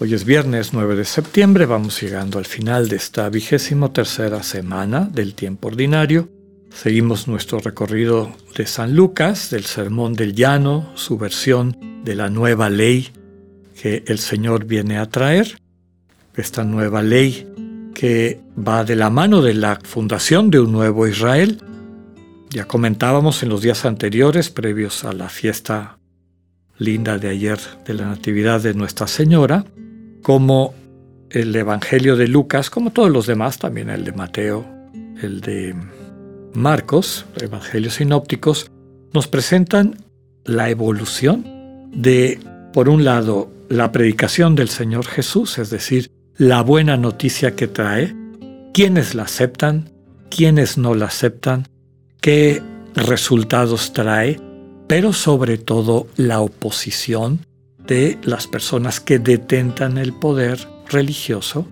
Hoy es viernes 9 de septiembre, vamos llegando al final de esta vigésimo tercera semana del tiempo ordinario. Seguimos nuestro recorrido de San Lucas, del Sermón del Llano, su versión de la nueva ley que el Señor viene a traer. Esta nueva ley que va de la mano de la fundación de un nuevo Israel. Ya comentábamos en los días anteriores, previos a la fiesta linda de ayer de la Natividad de Nuestra Señora, como el Evangelio de Lucas, como todos los demás, también el de Mateo, el de Marcos, Evangelios sinópticos, nos presentan la evolución de, por un lado, la predicación del Señor Jesús, es decir, la buena noticia que trae, quiénes la aceptan, quiénes no la aceptan, qué resultados trae, pero sobre todo la oposición de las personas que detentan el poder religioso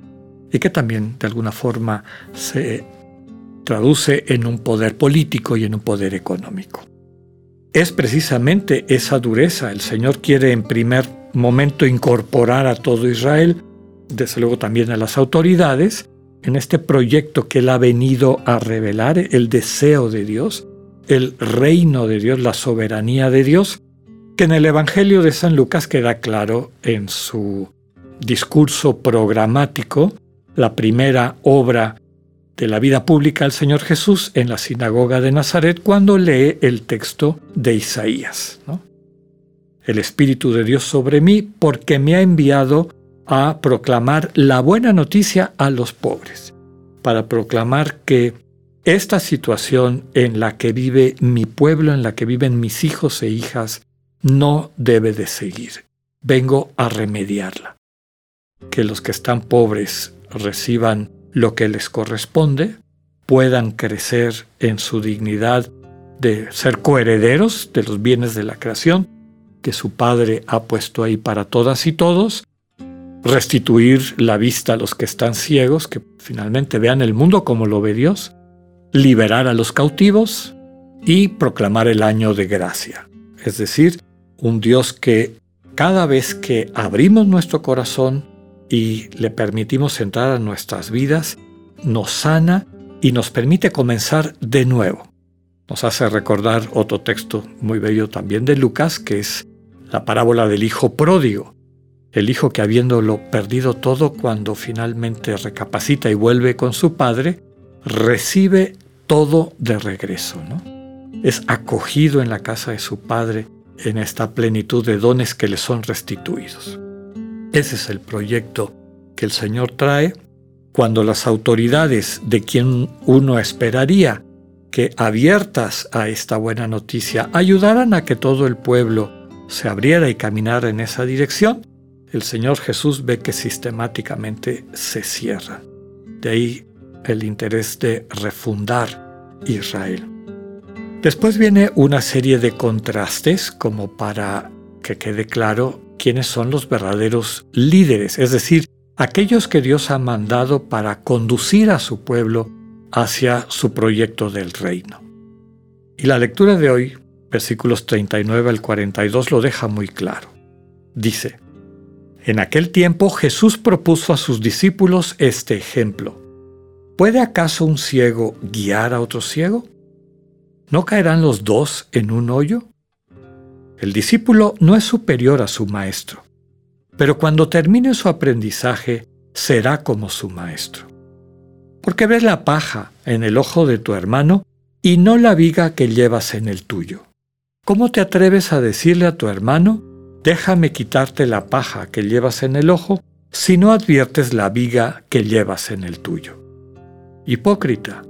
y que también de alguna forma se traduce en un poder político y en un poder económico. Es precisamente esa dureza. El Señor quiere en primer momento incorporar a todo Israel, desde luego también a las autoridades, en este proyecto que Él ha venido a revelar, el deseo de Dios, el reino de Dios, la soberanía de Dios, que en el Evangelio de San Lucas queda claro en su discurso programático, la primera obra de la vida pública del Señor Jesús en la sinagoga de Nazaret cuando lee el texto de Isaías. El Espíritu de Dios sobre mí porque me ha enviado a proclamar la buena noticia a los pobres, para proclamar que esta situación en la que vive mi pueblo, en la que viven mis hijos e hijas, no debe de seguir. Vengo a remediarla. Que los que están pobres reciban lo que les corresponde, puedan crecer en su dignidad de ser coherederos de los bienes de la creación que su Padre ha puesto ahí para todas y todos, restituir la vista a los que están ciegos, que finalmente vean el mundo como lo ve Dios, liberar a los cautivos y proclamar el año de gracia, es decir, un Dios que cada vez que abrimos nuestro corazón y le permitimos entrar a nuestras vidas, nos sana y nos permite comenzar de nuevo. Nos hace recordar otro texto muy bello también de Lucas, que es la parábola del hijo pródigo, el hijo que habiéndolo perdido todo, cuando finalmente recapacita y vuelve con su padre, recibe todo de regreso. ¿no? Es acogido en la casa de su padre en esta plenitud de dones que le son restituidos. Ese es el proyecto que el Señor trae cuando las autoridades de quien uno esperaría que abiertas a esta buena noticia ayudaran a que todo el pueblo se abriera y caminara en esa dirección, el Señor Jesús ve que sistemáticamente se cierra. De ahí el interés de refundar Israel. Después viene una serie de contrastes como para que quede claro quiénes son los verdaderos líderes, es decir, aquellos que Dios ha mandado para conducir a su pueblo hacia su proyecto del reino. Y la lectura de hoy, versículos 39 al 42, lo deja muy claro. Dice, En aquel tiempo Jesús propuso a sus discípulos este ejemplo. ¿Puede acaso un ciego guiar a otro ciego? ¿No caerán los dos en un hoyo? El discípulo no es superior a su maestro, pero cuando termine su aprendizaje será como su maestro. Porque ves la paja en el ojo de tu hermano y no la viga que llevas en el tuyo. ¿Cómo te atreves a decirle a tu hermano, déjame quitarte la paja que llevas en el ojo, si no adviertes la viga que llevas en el tuyo? Hipócrita,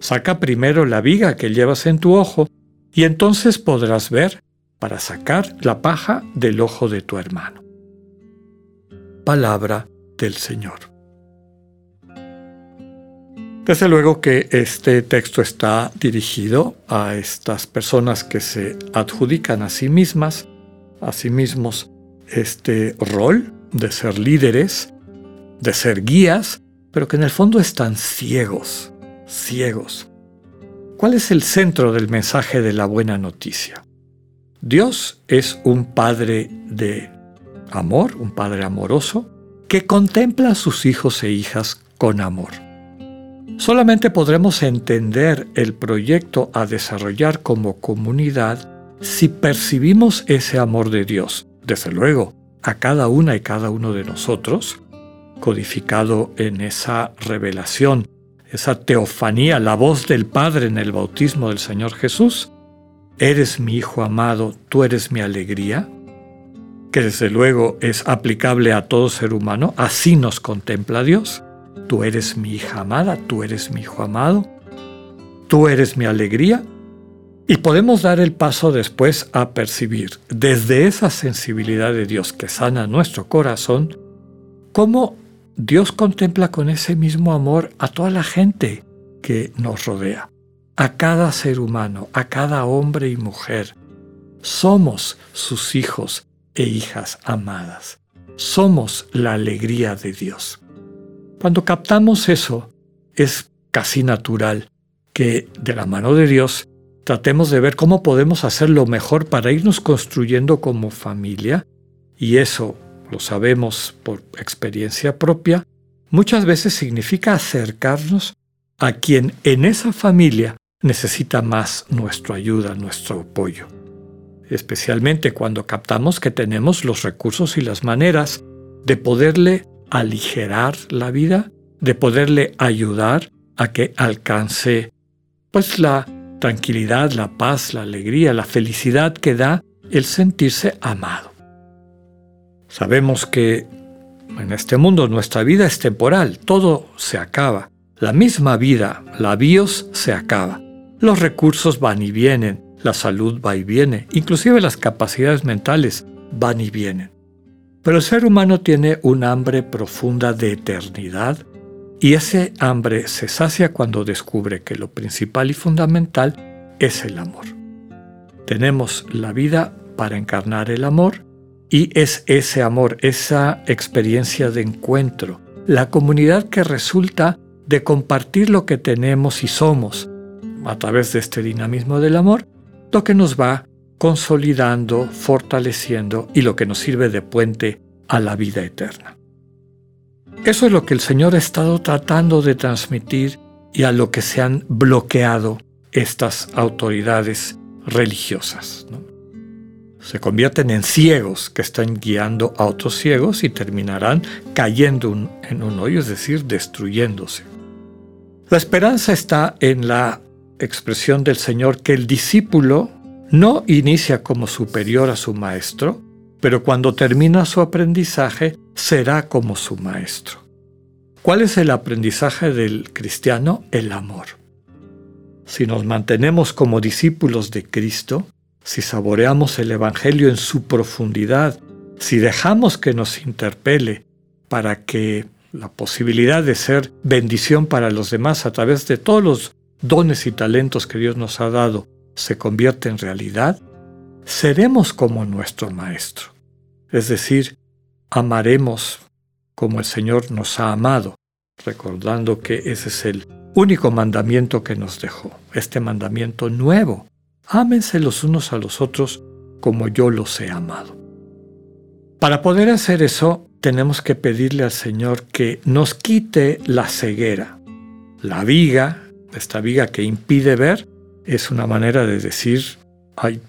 Saca primero la viga que llevas en tu ojo y entonces podrás ver para sacar la paja del ojo de tu hermano. Palabra del Señor. Desde luego que este texto está dirigido a estas personas que se adjudican a sí mismas, a sí mismos, este rol de ser líderes, de ser guías, pero que en el fondo están ciegos, ciegos. ¿Cuál es el centro del mensaje de la buena noticia? Dios es un Padre de amor, un Padre amoroso, que contempla a sus hijos e hijas con amor. Solamente podremos entender el proyecto a desarrollar como comunidad si percibimos ese amor de Dios, desde luego, a cada una y cada uno de nosotros, codificado en esa revelación, esa teofanía, la voz del Padre en el bautismo del Señor Jesús. Eres mi Hijo amado, tú eres mi alegría, que desde luego es aplicable a todo ser humano, así nos contempla Dios. Tú eres mi hija amada, tú eres mi hijo amado, tú eres mi alegría. Y podemos dar el paso después a percibir desde esa sensibilidad de Dios que sana nuestro corazón, cómo Dios contempla con ese mismo amor a toda la gente que nos rodea, a cada ser humano, a cada hombre y mujer. Somos sus hijos e hijas amadas. Somos la alegría de Dios. Cuando captamos eso, es casi natural que de la mano de Dios tratemos de ver cómo podemos hacer lo mejor para irnos construyendo como familia, y eso lo sabemos por experiencia propia, muchas veces significa acercarnos a quien en esa familia necesita más nuestra ayuda, nuestro apoyo. Especialmente cuando captamos que tenemos los recursos y las maneras de poderle aligerar la vida, de poderle ayudar a que alcance pues la tranquilidad, la paz, la alegría, la felicidad que da el sentirse amado. Sabemos que en este mundo nuestra vida es temporal, todo se acaba. La misma vida, la bios, se acaba. Los recursos van y vienen, la salud va y viene, inclusive las capacidades mentales van y vienen. Pero el ser humano tiene un hambre profunda de eternidad y ese hambre se sacia cuando descubre que lo principal y fundamental es el amor. Tenemos la vida para encarnar el amor y es ese amor, esa experiencia de encuentro, la comunidad que resulta de compartir lo que tenemos y somos a través de este dinamismo del amor, lo que nos va consolidando, fortaleciendo y lo que nos sirve de puente a la vida eterna. Eso es lo que el Señor ha estado tratando de transmitir y a lo que se han bloqueado estas autoridades religiosas. Se convierten en ciegos que están guiando a otros ciegos y terminarán cayendo en un hoyo, es decir, destruyéndose. La esperanza está en la expresión del Señor que el discípulo no inicia como superior a su maestro, pero cuando termina su aprendizaje será como su maestro. ¿Cuál es el aprendizaje del cristiano? El amor. Si nos mantenemos como discípulos de Cristo, si saboreamos el Evangelio en su profundidad, si dejamos que nos interpele para que la posibilidad de ser bendición para los demás a través de todos los dones y talentos que Dios nos ha dado se convierte en realidad, seremos como nuestro Maestro. Es decir, amaremos como el Señor nos ha amado, recordando que ese es el único mandamiento que nos dejó, este mandamiento nuevo. Ámense los unos a los otros como yo los he amado. Para poder hacer eso, tenemos que pedirle al Señor que nos quite la ceguera, la viga, esta viga que impide ver, es una manera de decir, hay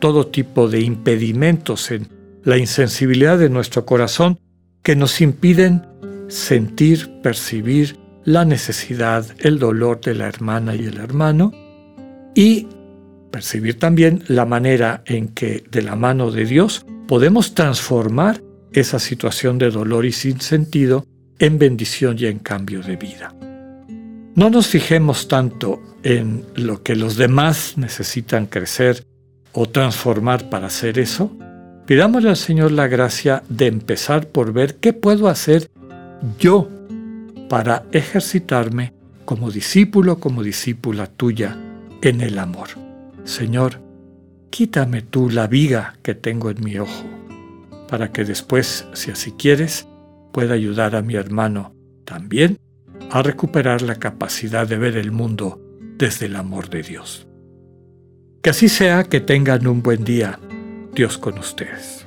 todo tipo de impedimentos en la insensibilidad de nuestro corazón que nos impiden sentir, percibir la necesidad, el dolor de la hermana y el hermano y percibir también la manera en que de la mano de Dios podemos transformar esa situación de dolor y sin sentido en bendición y en cambio de vida. No nos fijemos tanto en lo que los demás necesitan crecer o transformar para hacer eso. Pidámosle al Señor la gracia de empezar por ver qué puedo hacer yo para ejercitarme como discípulo, como discípula tuya, en el amor. Señor, quítame tú la viga que tengo en mi ojo, para que después, si así quieres, pueda ayudar a mi hermano también a recuperar la capacidad de ver el mundo desde el amor de Dios. Que así sea, que tengan un buen día. Dios con ustedes.